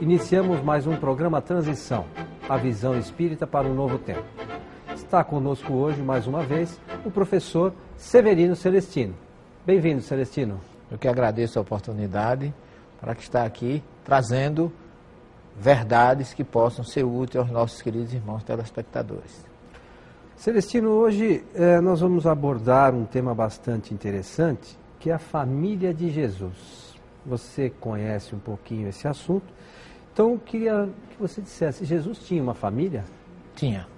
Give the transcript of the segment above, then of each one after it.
Iniciamos mais um programa Transição, a visão espírita para um novo tempo. Está conosco hoje, mais uma vez, o professor Severino Celestino. Bem-vindo, Celestino. Eu que agradeço a oportunidade para que está aqui trazendo verdades que possam ser úteis aos nossos queridos irmãos telespectadores. Celestino, hoje eh, nós vamos abordar um tema bastante interessante, que é a família de Jesus. Você conhece um pouquinho esse assunto, então eu queria que você dissesse: Jesus tinha uma família? Tinha.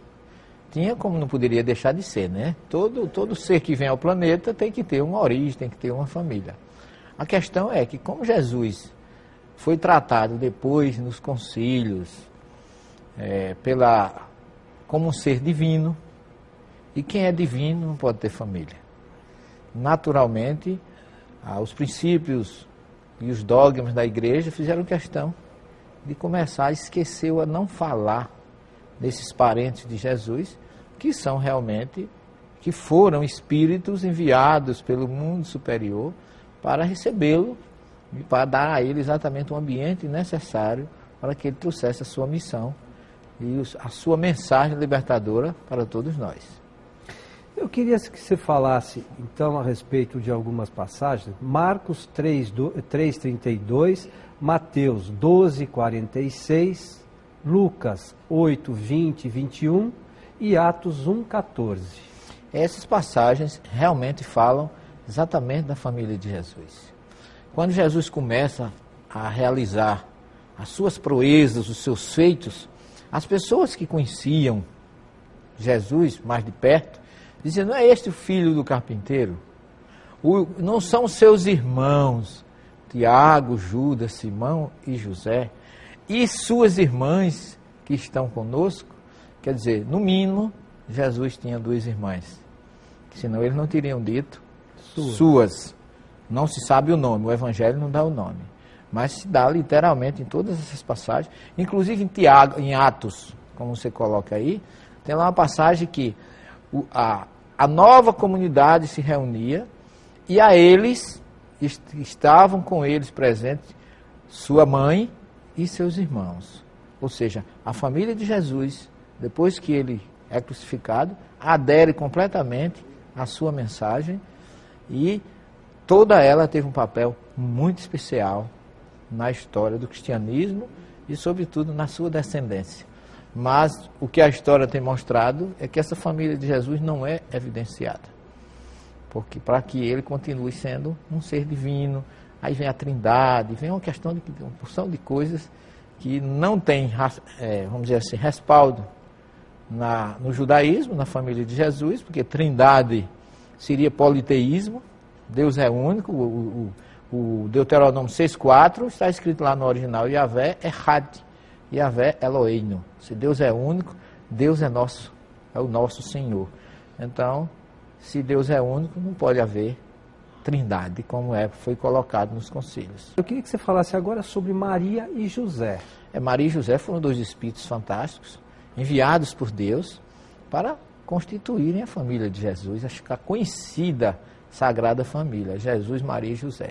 Tinha como não poderia deixar de ser, né? Todo, todo ser que vem ao planeta tem que ter uma origem, tem que ter uma família. A questão é que, como Jesus foi tratado depois nos concílios é, pela, como um ser divino, e quem é divino não pode ter família. Naturalmente, ah, os princípios e os dogmas da igreja fizeram questão de começar a esquecer ou a não falar desses parentes de Jesus, que são realmente, que foram espíritos enviados pelo mundo superior para recebê-lo e para dar a ele exatamente o ambiente necessário para que ele trouxesse a sua missão e a sua mensagem libertadora para todos nós. Eu queria que você falasse, então, a respeito de algumas passagens. Marcos 3, 3,32, Mateus 12, 46, Lucas 8, 20 21 e Atos 1, 14. Essas passagens realmente falam exatamente da família de Jesus. Quando Jesus começa a realizar as suas proezas, os seus feitos, as pessoas que conheciam Jesus mais de perto diziam: não é este o filho do carpinteiro? O, não são seus irmãos, Tiago, Judas, Simão e José, e suas irmãs que estão conosco? Quer dizer, no mínimo, Jesus tinha duas irmãs, senão eles não teriam dito suas. suas. Não se sabe o nome, o Evangelho não dá o nome. Mas se dá literalmente em todas essas passagens, inclusive em Tiago, em Atos, como você coloca aí, tem lá uma passagem que a, a nova comunidade se reunia e a eles est, estavam com eles presentes sua mãe e seus irmãos. Ou seja, a família de Jesus, depois que ele é crucificado, adere completamente à sua mensagem e toda ela teve um papel muito especial na história do cristianismo e, sobretudo, na sua descendência. Mas o que a história tem mostrado é que essa família de Jesus não é evidenciada. Porque para que ele continue sendo um ser divino, aí vem a trindade, vem uma questão de uma porção de coisas que não tem, é, vamos dizer assim, respaldo na, no judaísmo, na família de Jesus, porque trindade seria politeísmo, Deus é único, o, o, o Deuteronômio 6,4 está escrito lá no original, Yahvé é Had, Yahvé Eloheinu. Se Deus é único, Deus é nosso, é o nosso Senhor. Então, se Deus é único, não pode haver trindade, como é, foi colocado nos concílios. Eu queria que você falasse agora sobre Maria e José. É, Maria e José foram dois espíritos fantásticos, enviados por Deus para constituírem a família de Jesus, a ficar conhecida Sagrada Família, Jesus, Maria e José.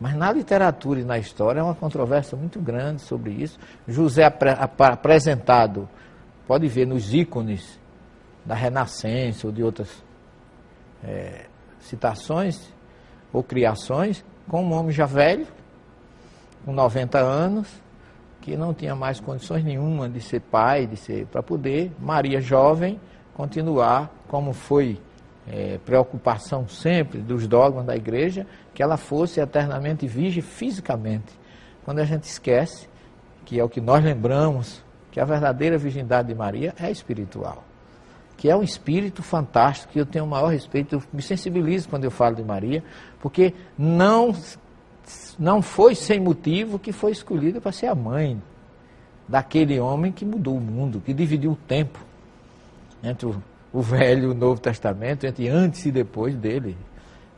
Mas na literatura e na história é uma controvérsia muito grande sobre isso. José apre apresentado, pode ver nos ícones da Renascença ou de outras é, citações ou criações, com um homem já velho, com 90 anos, que não tinha mais condições nenhuma de ser pai, de ser para poder, Maria jovem, continuar como foi é, preocupação sempre dos dogmas da igreja, que ela fosse eternamente virgem fisicamente. Quando a gente esquece, que é o que nós lembramos, que a verdadeira virgindade de Maria é espiritual. Que é um espírito fantástico, que eu tenho o maior respeito, eu me sensibilizo quando eu falo de Maria, porque não, não foi sem motivo que foi escolhida para ser a mãe daquele homem que mudou o mundo, que dividiu o tempo entre o o Velho e o Novo Testamento, entre antes e depois dele.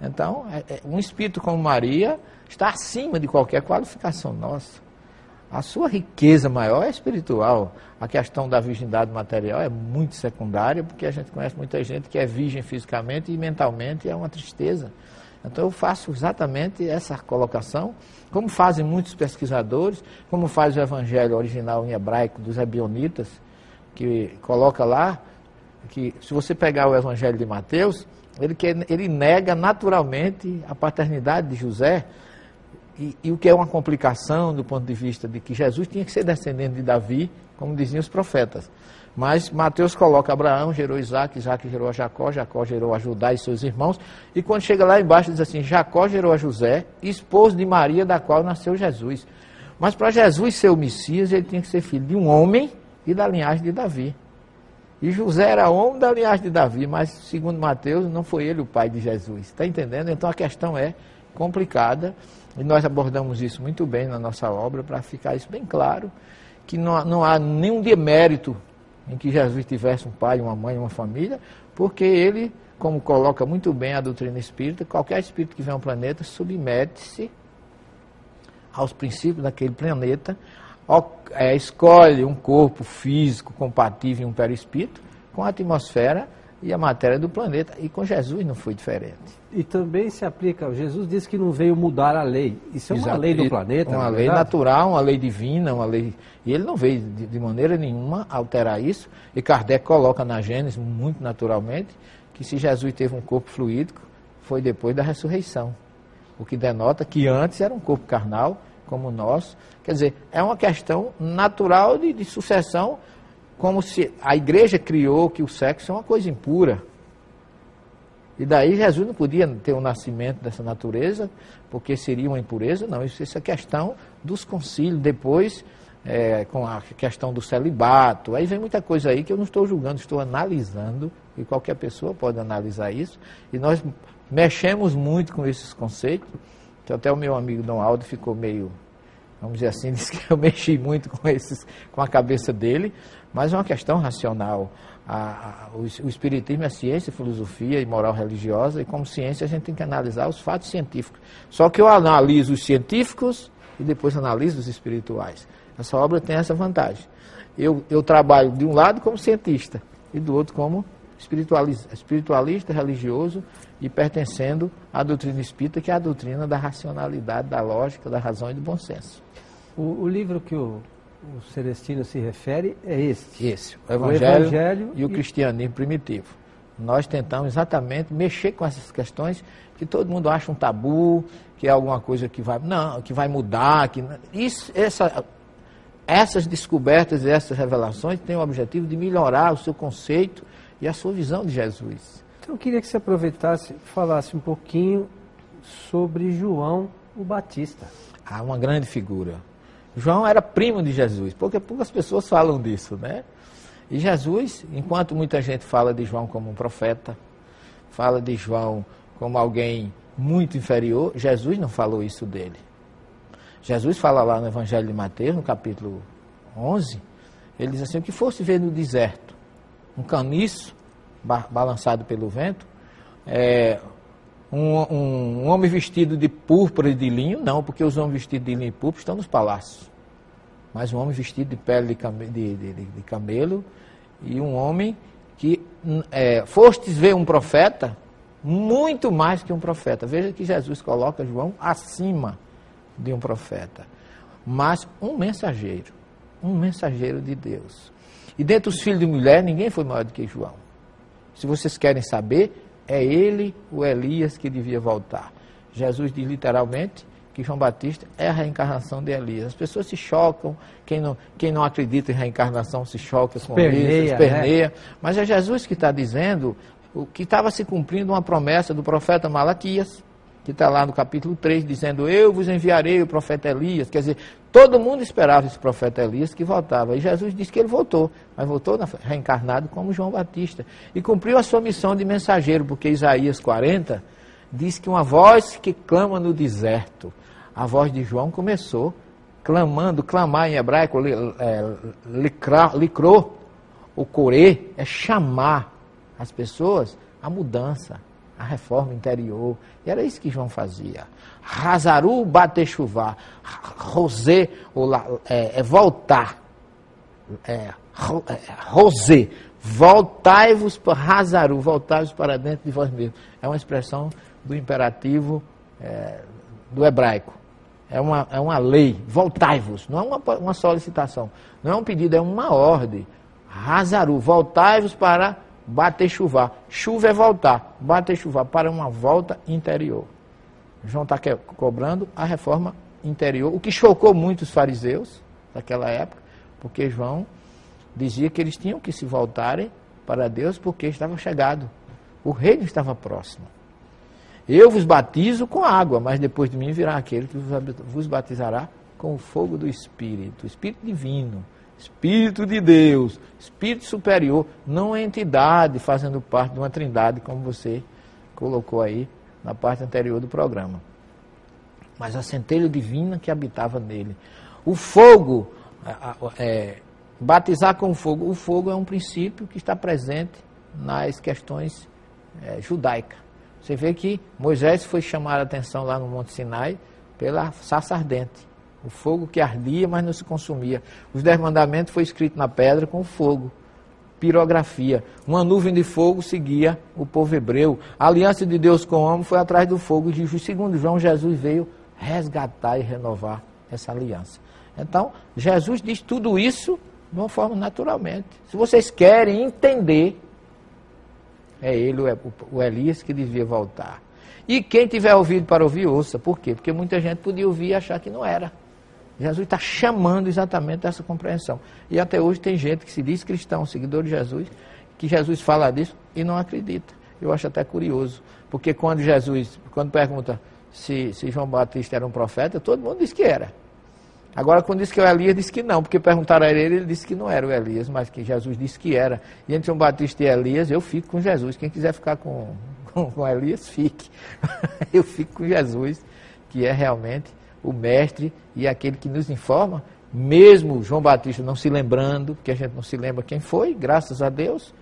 Então, é, é, um espírito como Maria está acima de qualquer qualificação nossa. a sua riqueza maior é espiritual. A questão da virgindade material é muito secundária, porque a gente conhece muita gente que é virgem fisicamente e mentalmente é uma tristeza. Então eu faço exatamente essa colocação, como fazem muitos pesquisadores, como faz o evangelho original em hebraico dos ebionitas, que coloca lá que se você pegar o evangelho de Mateus, ele, quer, ele nega naturalmente a paternidade de José, e, e, o que é uma complicação do ponto de vista de que Jesus tinha que ser descendente de Davi, como diziam os profetas. Mas Mateus coloca Abraão, gerou Isaac, Isaac gerou a Jacó, Jacó gerou a Judá e seus irmãos. E quando chega lá embaixo, diz assim: Jacó gerou a José, esposo de Maria, da qual nasceu Jesus. Mas para Jesus ser o Messias, ele tinha que ser filho de um homem e da linhagem de Davi. E José era homem da linhagem de Davi, mas segundo Mateus, não foi ele o pai de Jesus. Está entendendo? Então a questão é complicada. E nós abordamos isso muito bem na nossa obra, para ficar isso bem claro, que não, não há nenhum demérito em que Jesus tivesse um pai, uma mãe, uma família, porque ele, como coloca muito bem a doutrina espírita, qualquer espírito que vem ao planeta submete-se aos princípios daquele planeta, é, escolhe um corpo físico compatível em um perispírito com a atmosfera e a matéria do planeta. E com Jesus não foi diferente. E também se aplica, Jesus disse que não veio mudar a lei. Isso é uma Exato. lei do planeta, Uma lei natural, uma lei divina, uma lei. E ele não veio de, de, maneira nenhuma alterar isso. E Kardec coloca na Gênesis, muito naturalmente, que se Jesus teve um corpo fluídico, foi depois da ressurreição. O que denota que antes era um corpo carnal, como nosso. Quer dizer, é uma questão natural de, de sucessão como se a igreja criou que o sexo é uma coisa impura. E daí Jesus não podia ter um nascimento dessa natureza, porque seria uma impureza, não. Isso, isso é questão dos concílios, depois é, com a questão do celibato. Aí vem muita coisa aí que eu não estou julgando, estou analisando, e qualquer pessoa pode analisar isso. E nós mexemos muito com esses conceitos. Então até o meu amigo Dom Aldo ficou meio, vamos dizer assim, disse que eu mexi muito com, esses, com a cabeça dele, mas é uma questão racional. A, a, o, o, Espiritismo é ciência, filosofia e moral religiosa, e como ciência a gente tem que analisar os fatos científicos. Só que eu analiso os científicos e depois analiso os espirituais. Essa obra tem essa vantagem. Eu, eu trabalho de um lado como cientista e do outro como espiritualista, religioso e pertencendo à doutrina espírita, que é a doutrina da racionalidade, da lógica, da razão e do bom senso. O, o livro que o o Celestino se refere é este. Esse, o Evangelho, o evangelho e o cristianismo primitivo. Nós tentamos exatamente mexer com essas questões que todo mundo acha um tabu, que é alguma coisa que vai, não, que vai mudar, que isso, essa, essas descobertas e essas revelações têm o objetivo de melhorar o seu conceito e a sua visão de Jesus. Então eu queria que você aproveitasse e falasse um pouquinho sobre João o Batista. Ah, uma grande figura João era primo de Jesus, porque poucas pessoas falam disso, né? E Jesus, enquanto muita gente fala de João como um profeta, fala de João como alguém muito inferior, Jesus não falou isso dele. Jesus fala lá no Evangelho de Mateus, no capítulo 11, ele diz assim: o que fosse ver no deserto, um caniço balançado pelo vento, é, um, um, um, homem vestido de púrpura e de linho, não, porque os homens vestidos de linho e púrpura estão nos palácios. Mas um homem vestido de pele de, came, de, de, de camelo e um homem que é, fostes ver um profeta muito mais que um profeta. Veja que Jesus coloca João acima de um profeta, mas um mensageiro, um mensageiro de Deus. E dentre os filhos de mulher, ninguém foi maior do que João. Se vocês querem saber, é ele, o Elias, que devia voltar. Jesus diz literalmente que João Batista é a reencarnação de Elias. As pessoas se chocam, quem não, quem não acredita em reencarnação se choca com esperneia, isso, esperneia. Né? Mas é Jesus que está dizendo o que estava se cumprindo uma promessa do profeta Malaquias, que está lá no capítulo 3, dizendo: Eu vos enviarei o profeta Elias. Quer dizer, todo mundo esperava esse profeta Elias que voltava. E Jesus disse que ele voltou, mas voltou reencarnado como João Batista. E cumpriu a sua missão de mensageiro, porque Isaías 40 diz que uma voz que clama no deserto. A voz de João começou clamando, clamar em hebraico, é, licrou, o corê é chamar as pessoas à mudança, a reforma interior. E era isso que João fazia. Razaru batechuvá, rosé, ou é, é voltar. É, é, rosé, voltai-vos para Razaru, voltai-vos para dentro de vós mesmos. É uma expressão do imperativo é, do hebraico. É uma, é uma lei, voltai-vos, não é uma, uma solicitação, não é um pedido, é uma ordem. Razaru, voltai-vos para bater chuva. Chuva é voltar, bater chuva para uma volta interior. João está cobrando a reforma interior, o que chocou muito os fariseus daquela época, porque João dizia que eles tinham que se voltarem para Deus porque estava chegado, o reino estava próximo. Eu vos batizo com água, mas depois de mim virá aquele que vos batizará com o fogo do Espírito, o Espírito divino. Espírito de Deus, Espírito superior, não é entidade fazendo parte de uma trindade, como você colocou aí na parte anterior do programa. Mas a centelha divina que habitava nele. O fogo, é, batizar com fogo, o fogo é um princípio que está presente nas questões é, judaicas. Você vê que Moisés foi chamar a atenção lá no Monte Sinai pela sarça ardente. O fogo que ardia, mas não se consumia. Os dez mandamentos foi escrito na pedra com fogo. Pirografia. Uma nuvem de fogo seguia o povo hebreu. A aliança de Deus com o homem foi atrás do fogo. E segundo João, Jesus veio resgatar e renovar essa aliança. Então, Jesus diz tudo isso de uma forma naturalmente. Se vocês querem entender, é ele, o Elias, que devia voltar. E quem tiver ouvido para ouvir, ouça. Por quê? Porque muita gente podia ouvir e achar que não era. Jesus está chamando exatamente essa compreensão. E até hoje tem gente que se diz cristão, seguidor de Jesus, que Jesus fala disso e não acredita. Eu acho até curioso, porque quando Jesus, quando pergunta se, se João Batista era um profeta, todo mundo diz que era. Agora, quando diz que é o Elias, diz que não, porque perguntaram a ele, ele disse que não era o Elias, mas que Jesus disse que era. E entre João Batista e Elias, eu fico com Jesus. Quem quiser ficar com, com, com Elias, fique. eu fico com Jesus, que é realmente o mestre e aquele que nos informa, mesmo João Batista não se lembrando, porque a gente não se lembra quem foi, graças a Deus,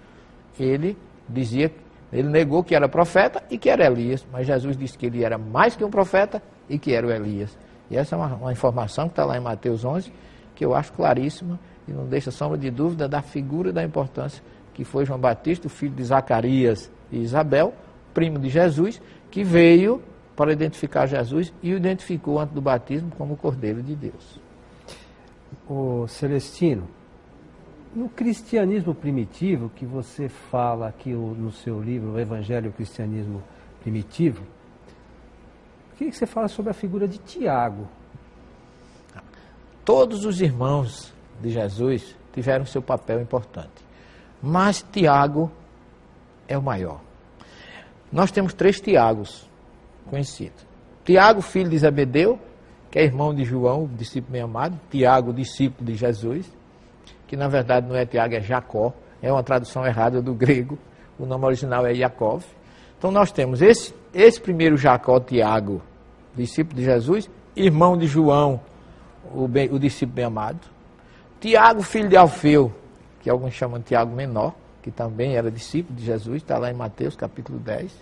ele dizia, ele negou que era profeta e que era Elias, mas Jesus disse que ele era mais que um profeta e que era o Elias. E essa é uma, uma informação que está lá em Mateus 11, que eu acho claríssima e não deixa sombra de dúvida da figura e da importância que foi João Batista, o filho de Zacarias e Isabel, primo de Jesus, que veio para identificar Jesus e o identificou antes do batismo como o Cordeiro de Deus. O Celestino, no cristianismo primitivo, que você fala aqui no seu livro, o Evangelho e o Cristianismo Primitivo, queria que você fala sobre a figura de Tiago. Todos os irmãos de Jesus tiveram seu papel importante, mas Tiago é o maior. Nós temos três Tiagos conhecido. Tiago, filho de Zebedeu, que é irmão de João, discípulo bem amado. Tiago, discípulo de Jesus, que na verdade não é Tiago, é Jacó. É uma tradução errada do grego. O nome original é Yaakov. Então nós temos esse, esse primeiro Jacó, Tiago, discípulo de Jesus, irmão de João, o, bem, o discípulo bem amado. Tiago, filho de Alfeu, que alguns chamam de Tiago menor, que também era discípulo de Jesus, está lá em Mateus capítulo 10.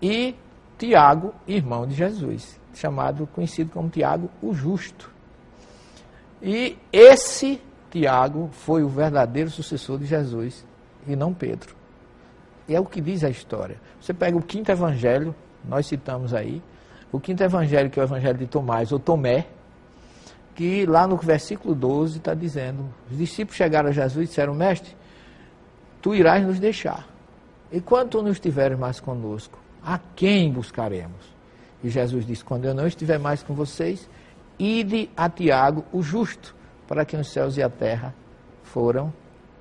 E Tiago, irmão de Jesus, chamado, conhecido como Tiago o Justo. E esse Tiago foi o verdadeiro sucessor de Jesus e não Pedro. E é o que diz a história. Você pega o quinto evangelho, nós citamos aí, o quinto evangelho, que é o evangelho de Tomás, ou Tomé, que lá no versículo 12 está dizendo: os discípulos chegaram a Jesus e disseram, mestre, tu irás nos deixar. E quando tu não estiveres mais conosco, a quem buscaremos? E Jesus disse: Quando eu não estiver mais com vocês, ide a Tiago, o justo, para que os céus e a terra foram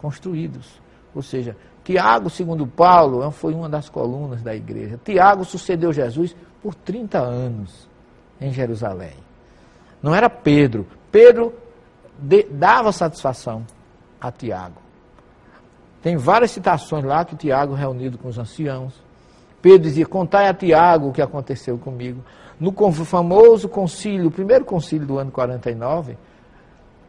construídos. Ou seja, Tiago, segundo Paulo, foi uma das colunas da igreja. Tiago sucedeu Jesus por 30 anos em Jerusalém. Não era Pedro. Pedro de, dava satisfação a Tiago. Tem várias citações lá que Tiago, reunido com os anciãos, Pedro dizia: Contai a Tiago o que aconteceu comigo. No famoso concílio, o primeiro concílio do ano 49,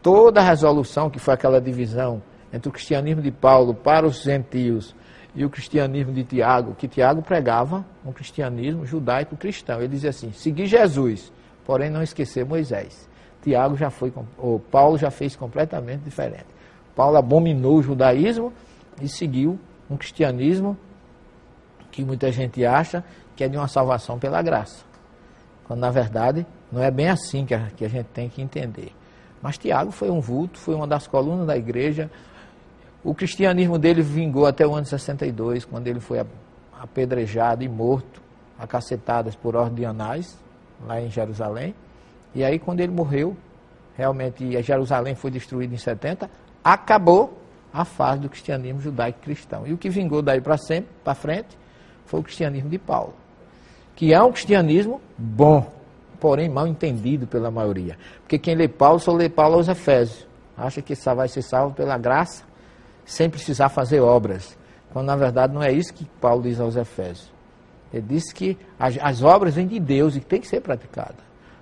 toda a resolução, que foi aquela divisão entre o cristianismo de Paulo para os gentios e o cristianismo de Tiago, que Tiago pregava um cristianismo judaico-cristão. Ele dizia assim: seguir Jesus, porém não esquecer Moisés. Tiago já foi, ou Paulo já fez completamente diferente. Paulo abominou o judaísmo e seguiu um cristianismo que muita gente acha que é de uma salvação pela graça. Quando na verdade não é bem assim que a, que a gente tem que entender. Mas Tiago foi um vulto, foi uma das colunas da igreja. O cristianismo dele vingou até o ano 62, quando ele foi apedrejado e morto, acacetadas por ordem de Anás, lá em Jerusalém. E aí, quando ele morreu, realmente Jerusalém foi destruída em 70, acabou a fase do cristianismo judaico-cristão. E o que vingou daí para sempre, para frente, foi o cristianismo de Paulo, que é um cristianismo bom, porém mal entendido pela maioria. Porque quem lê Paulo só lê Paulo aos Efésios. Acha que só vai ser salvo pela graça, sem precisar fazer obras. Quando na verdade não é isso que Paulo diz aos Efésios. Ele diz que as, as obras vêm de Deus e tem que ser praticada.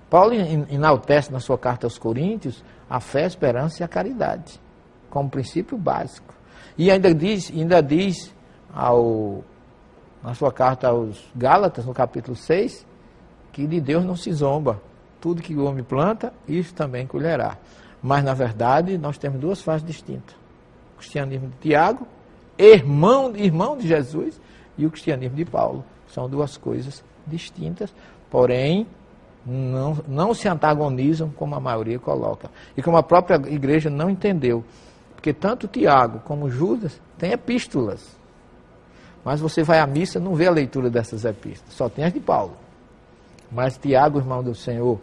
Paulo enaltece na sua carta aos Coríntios a fé, a esperança e a caridade, como princípio básico. E ainda diz, ainda diz ao, na sua carta aos Gálatas, no capítulo 6, que de Deus não se zomba. Tudo que o homem planta, isso também colherá. Mas, na verdade, nós temos duas fases distintas. O cristianismo de Tiago, irmão, irmão de Jesus, e o cristianismo de Paulo. São duas coisas distintas, porém, não, não se antagonizam como a maioria coloca. E como a própria igreja não entendeu. Porque tanto Tiago como Judas têm epístolas. Mas você vai à missa não vê a leitura dessas epístolas, só tem as de Paulo. Mas Tiago, irmão do Senhor,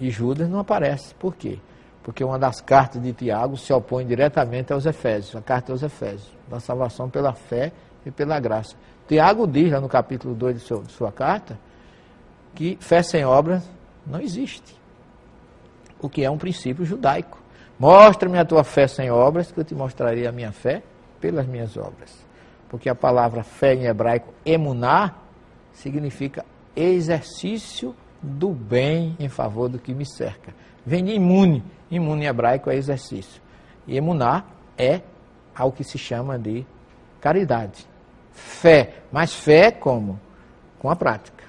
e Judas não aparece. Por quê? Porque uma das cartas de Tiago se opõe diretamente aos Efésios, a carta aos Efésios, da salvação pela fé e pela graça. Tiago diz lá no capítulo 2 de, de sua carta que fé sem obras não existe. O que é um princípio judaico. Mostra-me a tua fé sem obras, que eu te mostrarei a minha fé pelas minhas obras porque a palavra fé em hebraico, emuná, significa exercício do bem em favor do que me cerca. Vem de imune, imune em hebraico é exercício. E emuná é ao que se chama de caridade. Fé, mas fé como? Com a prática.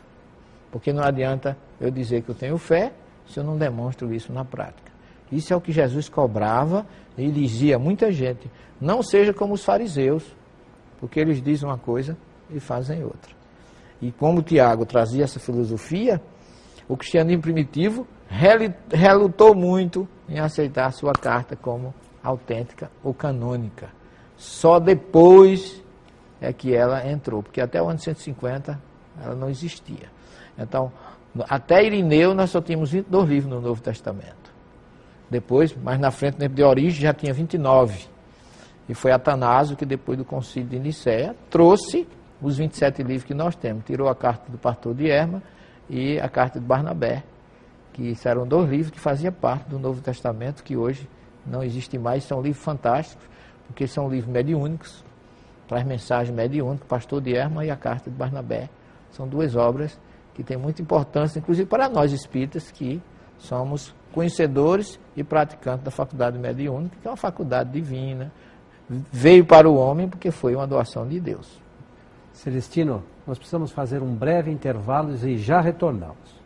Porque não adianta eu dizer que eu tenho fé se eu não demonstro isso na prática. Isso é o que Jesus cobrava e dizia a muita gente: não seja como os fariseus, porque eles dizem uma coisa e fazem outra. E como Tiago trazia essa filosofia, o cristianismo primitivo relutou muito em aceitar a sua carta como autêntica ou canônica. Só depois é que ela entrou, porque até o ano 150 ela não existia. Então, até Irineu nós só tínhamos 22 livros no Novo Testamento. Depois, mais na frente, no de origem, já tinha 29. E foi Atanásio que, depois do concílio de Nicéia, trouxe os 27 livros que nós temos. Tirou a carta do pastor de Erma e a carta de Barnabé, que eram dois livros que faziam parte do Novo Testamento, que hoje não existe mais. São livros fantásticos, porque são livros mediúnicos, traz mensagem mediúnica, pastor de Erma e a carta de Barnabé. São duas obras que têm muita importância, inclusive para nós espíritas, que somos conhecedores e praticantes da faculdade mediúnica, que é uma faculdade divina, veio para o homem porque foi uma doação de Deus. Celestino, nós precisamos fazer um breve intervalo e já retornamos.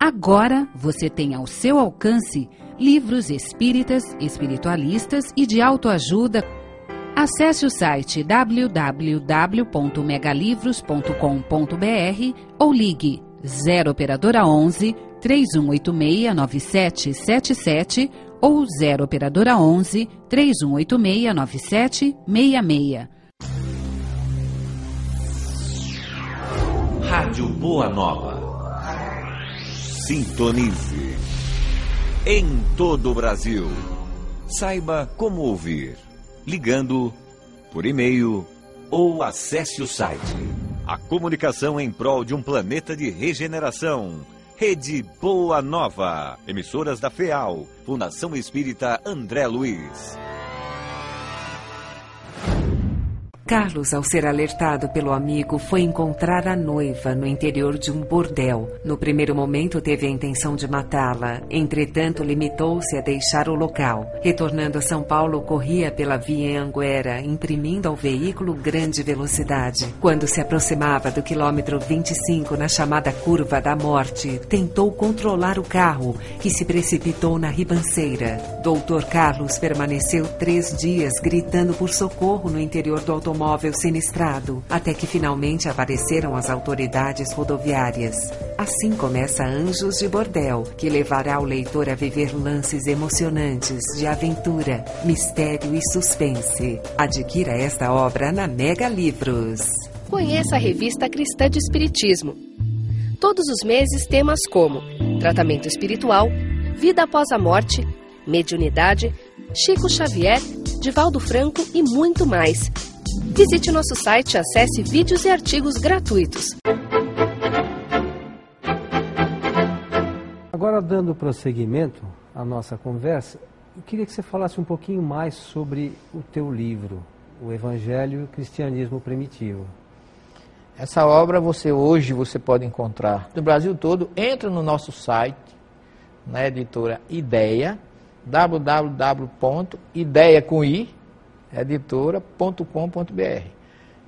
Agora você tem ao seu alcance livros espíritas, espiritualistas e de autoajuda. Acesse o site www.megalivros.com.br ou ligue 0 operadora 11 3186 9777 ou 0 operadora 11 3186 9766. Rádio Boa Nova. Sintonize. Em todo o Brasil. Saiba como ouvir. Ligando, por e-mail ou acesse o site. A comunicação em prol de um planeta de regeneração Rede Boa Nova. Emissoras da FEAL. Fundação Espírita André Luiz. Carlos, ao ser alertado pelo amigo, foi encontrar a noiva no interior de um bordel. No primeiro momento, teve a intenção de matá-la. Entretanto, limitou-se a deixar o local. Retornando a São Paulo, corria pela via Anguera, imprimindo ao veículo grande velocidade. Quando se aproximava do quilômetro 25, na chamada Curva da Morte, tentou controlar o carro, que se precipitou na ribanceira. Doutor Carlos permaneceu três dias gritando por socorro no interior do automóvel automóvel sinistrado, até que finalmente apareceram as autoridades rodoviárias. Assim começa Anjos de Bordel, que levará o leitor a viver lances emocionantes de aventura, mistério e suspense. Adquira esta obra na Mega Livros. Conheça a revista Cristã de Espiritismo. Todos os meses temas como tratamento espiritual, vida após a morte, mediunidade, Chico Xavier, Divaldo Franco e muito mais. Visite nosso site e acesse vídeos e artigos gratuitos. Agora, dando prosseguimento à nossa conversa, eu queria que você falasse um pouquinho mais sobre o teu livro, O Evangelho e o Cristianismo Primitivo. Essa obra você hoje você pode encontrar no Brasil todo. Entra no nosso site, na editora Ideia, www.ideia com i, editora.com.br.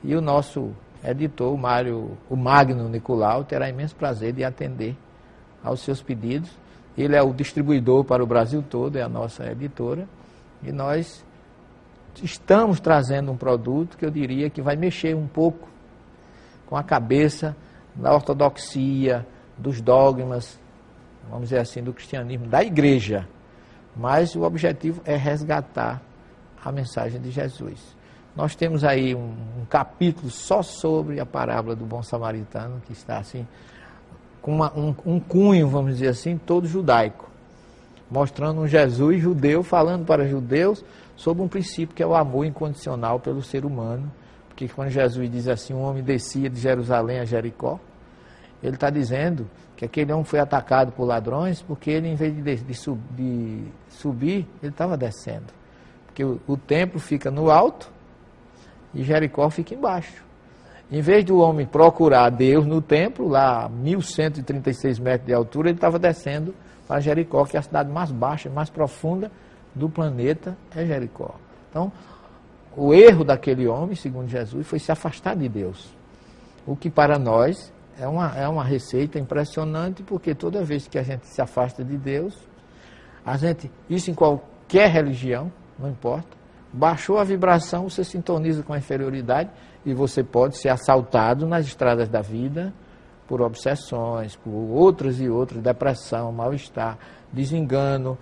E o nosso editor, o Mário, o Magno Nicolau, terá imenso prazer de atender aos seus pedidos. Ele é o distribuidor para o Brasil todo, é a nossa editora. E nós estamos trazendo um produto que eu diria que vai mexer um pouco com a cabeça da ortodoxia, dos dogmas, vamos dizer assim, do cristianismo, da igreja. Mas o objetivo é resgatar a mensagem de Jesus. Nós temos aí um, um capítulo só sobre a parábola do bom samaritano, que está assim, com uma, um, um cunho, vamos dizer assim, todo judaico, mostrando um Jesus judeu falando para judeus sobre um princípio que é o amor incondicional pelo ser humano. Porque quando Jesus diz assim, um homem descia de Jerusalém a Jericó, ele está dizendo que aquele homem foi atacado por ladrões porque ele, em vez de, de, de subir, ele estava descendo. Porque o, o templo fica no alto e Jericó fica embaixo. Em vez do homem procurar Deus no templo, lá a 1136 metros de altura, ele estava descendo para Jericó, que é a cidade mais baixa, mais profunda do planeta, é Jericó. Então, o erro daquele homem, segundo Jesus, foi se afastar de Deus. O que para nós é uma, é uma receita impressionante, porque toda vez que a gente se afasta de Deus, a gente, isso em qualquer religião, não importa. Baixou a vibração, você sintoniza com a inferioridade e você pode ser assaltado nas estradas da vida por obsessões, por outras e outras, depressão, mal-estar, desengano,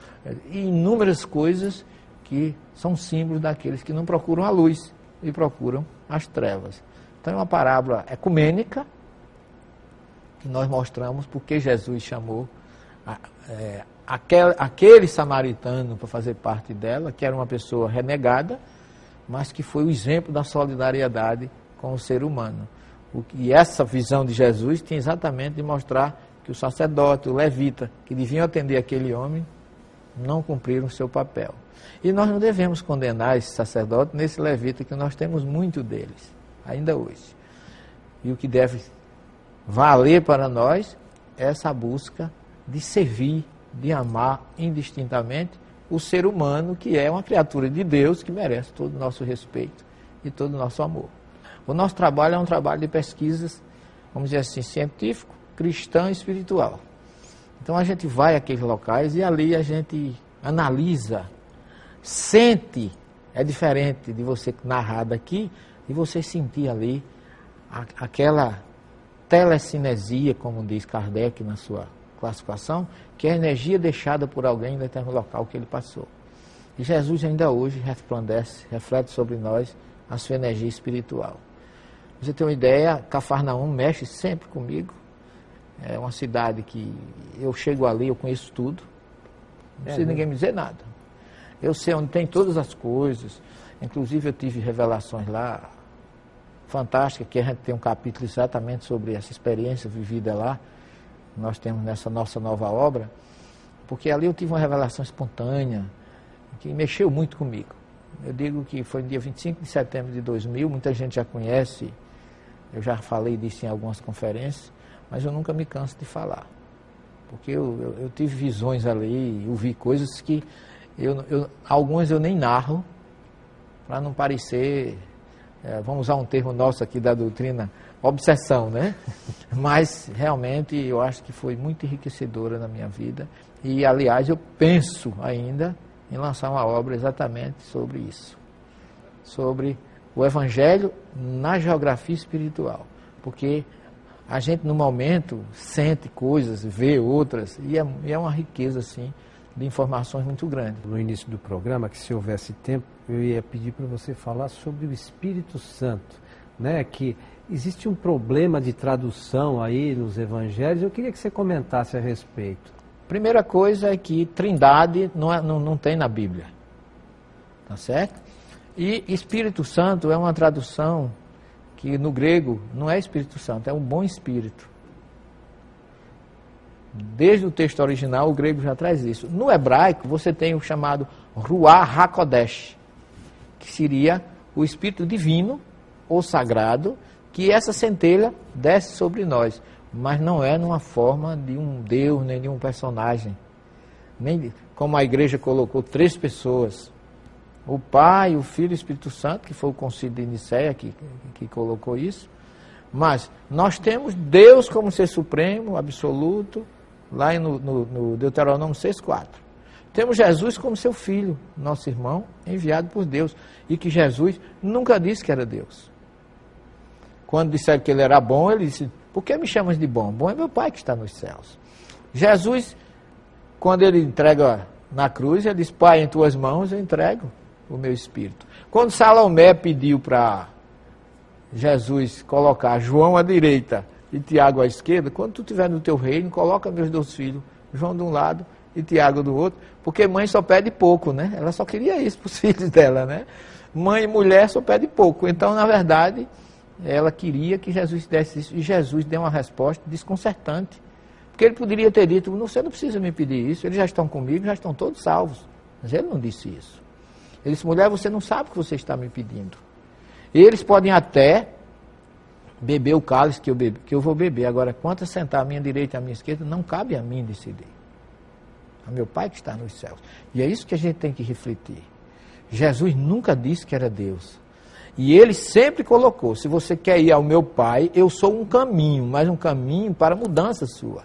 e inúmeras coisas que são símbolos daqueles que não procuram a luz e procuram as trevas. Então é uma parábola ecumênica que nós mostramos porque Jesus chamou é, aquele, aquele samaritano para fazer parte dela, que era uma pessoa renegada, mas que foi o exemplo da solidariedade com o ser humano. O, e essa visão de Jesus tinha exatamente de mostrar que o sacerdote, o levita, que deviam atender aquele homem, não cumpriram o seu papel. E nós não devemos condenar esse sacerdote nesse levita, que nós temos muito deles, ainda hoje. E o que deve valer para nós é essa busca de servir, de amar indistintamente o ser humano, que é uma criatura de Deus que merece todo o nosso respeito e todo o nosso amor. O nosso trabalho é um trabalho de pesquisas, vamos dizer assim, científico, cristão e espiritual. Então a gente vai àqueles locais e ali a gente analisa, sente, é diferente de você narrar daqui e você sentir ali a, aquela telecinesia, como diz Kardec na sua classificação, que é a energia deixada por alguém em determinado local que ele passou. E Jesus ainda hoje resplandece, reflete sobre nós a sua energia espiritual. Você tem uma ideia, Cafarnaum mexe sempre comigo. É uma cidade que eu chego ali, eu conheço tudo. Não precisa é, ninguém me dizer nada. Eu sei onde tem todas as coisas. Inclusive eu tive revelações lá fantásticas, que a gente tem um capítulo exatamente sobre essa experiência vivida lá nós temos nessa nossa nova obra, porque ali eu tive uma revelação espontânea, que mexeu muito comigo. eu digo que foi no dia 25 de setembro de 2000, muita gente já conhece, eu já falei disso em algumas conferências, mas eu nunca me canso de falar. Porque eu, eu, eu tive visões ali, eu vi coisas que eu, eu, algumas eu nem narro, para não parecer, é, vamos usar um termo nosso aqui da doutrina, obsessão, né? Mas realmente eu acho que foi muito enriquecedora na minha vida. E aliás, eu penso ainda em lançar uma obra exatamente sobre isso. Sobre o Evangelho na geografia espiritual. Porque a gente no momento sente coisas, vê outras, e é, e é uma riqueza assim de informações muito grande. No início do programa, que se houvesse tempo, eu ia pedir para você falar sobre o Espírito Santo, né? Que existe um problema de tradução aí nos evangelhos. Eu queria que você comentasse a respeito. Primeira coisa é que Trindade não, é, não, não tem na Bíblia. Tá certo? E Espírito Santo é uma tradução que no grego não é Espírito Santo, é um bom espírito. Desde o texto original, o grego já traz isso. No hebraico, você tem o chamado Ruach HaKodesh, que seria o Espírito Divino ou Sagrado, que essa centelha desce sobre nós mas não é numa forma de um Deus, nem de um personagem. Nem como a igreja colocou três pessoas. O Pai, o Filho e o Espírito Santo, que foi o concílio de Nicéia que, que colocou isso. Mas nós temos Deus como ser supremo, absoluto, lá no, no, no Deuteronômio 6,4. Temos Jesus como seu filho, nosso irmão, enviado por Deus. E que Jesus nunca disse que era Deus. Quando disseram que ele era bom, ele disse: por que me chamas de bom? Bom é meu Pai que está nos céus. Jesus, quando ele entrega na cruz, ele diz: Pai, em tuas mãos eu entrego o meu espírito. Quando Salomé pediu para Jesus colocar João à direita e Tiago à esquerda, quando tu estiver no teu reino, coloca meus dois filhos, João de um lado e Tiago do outro, porque mãe só pede pouco, né? Ela só queria isso para os filhos dela, né? Mãe e mulher só pede pouco. Então, na verdade, ela queria que Jesus desse isso, e Jesus deu uma resposta desconcertante. Porque ele poderia ter dito, você não precisa me pedir isso, eles já estão comigo, já estão todos salvos. Mas ele não disse isso. Ele disse, mulher, você não sabe o que você está me pedindo. Eles podem até beber o cálice que eu, bebe, que eu vou beber. Agora, quanto a sentar à minha direita e à minha esquerda, não cabe a mim decidir. É meu Pai que está nos céus. E é isso que a gente tem que refletir. Jesus nunca disse que era Deus. E ele sempre colocou: se você quer ir ao meu pai, eu sou um caminho, mas um caminho para mudança sua.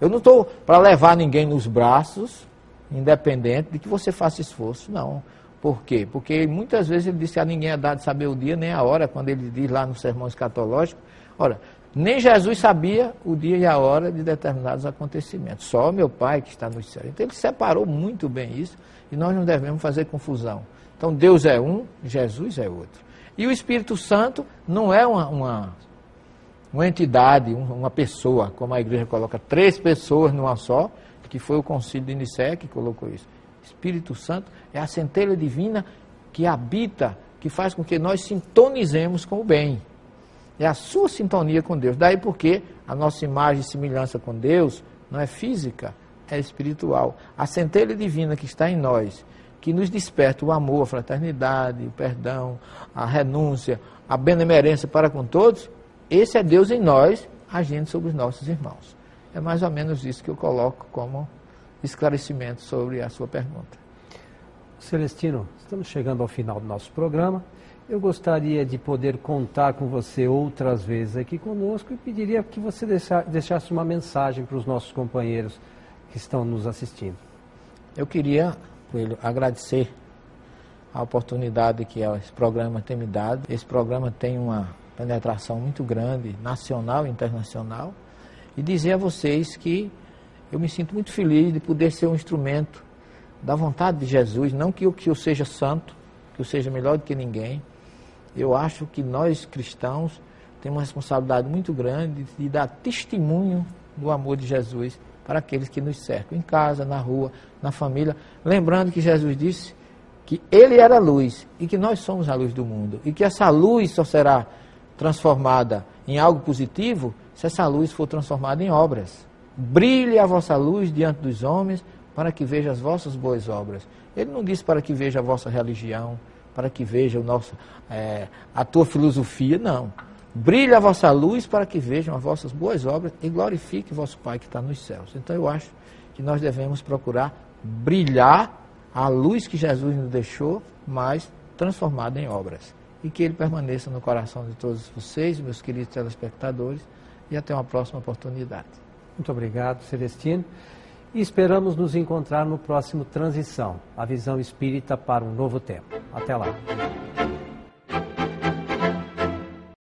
Eu não estou para levar ninguém nos braços, independente de que você faça esforço, não. Por quê? Porque muitas vezes ele disse a ninguém é dado saber o dia nem a hora, quando ele diz lá no sermão escatológico. Ora, nem Jesus sabia o dia e a hora de determinados acontecimentos, só meu Pai que está no céu. Então ele separou muito bem isso e nós não devemos fazer confusão. Então Deus é um, Jesus é outro. E o Espírito Santo não é uma, uma, uma entidade, uma pessoa, como a igreja coloca, três pessoas numa só, que foi o concílio de Nicéia que colocou isso. Espírito Santo é a centelha divina que habita, que faz com que nós sintonizemos com o bem. É a sua sintonia com Deus. Daí porque a nossa imagem e semelhança com Deus não é física, é espiritual. A centelha divina que está em nós que nos desperta o amor, a fraternidade, o perdão, a renúncia, a benemerência para com todos, esse é Deus em nós, agindo sobre os nossos irmãos. É mais ou menos isso que eu coloco como esclarecimento sobre a sua pergunta. Celestino, estamos chegando ao final do nosso programa. Eu gostaria de poder contar com você outras vezes aqui conosco e pediria que você deixasse uma mensagem para os nossos companheiros que estão nos assistindo. Eu queria Coelho, agradecer a oportunidade que esse programa tem me dado. Esse programa tem uma penetração muito grande, nacional e internacional. E dizer a vocês que eu me sinto muito feliz de poder ser um instrumento da vontade de Jesus. Não que eu, que eu seja santo, que eu seja melhor do que ninguém. Eu acho que nós cristãos temos uma responsabilidade muito grande de dar testemunho do amor de Jesus para aqueles que nos cercam, em casa, na rua, na família. Lembrando que Jesus disse que Ele era a luz e que nós somos a luz do mundo. E que essa luz só será transformada em algo positivo se essa luz for transformada em obras. Brilhe a vossa luz diante dos homens, para que veja as vossas boas obras. Ele não disse para que veja a vossa religião, para que veja o nosso, é, a tua filosofia, não. Brilhe a vossa luz para que vejam as vossas boas obras e glorifique vosso Pai que está nos céus. Então eu acho que nós devemos procurar brilhar a luz que Jesus nos deixou, mas transformada em obras. E que ele permaneça no coração de todos vocês, meus queridos telespectadores, e até uma próxima oportunidade. Muito obrigado, Celestino. E esperamos nos encontrar no próximo Transição, a visão espírita para um novo tempo. Até lá.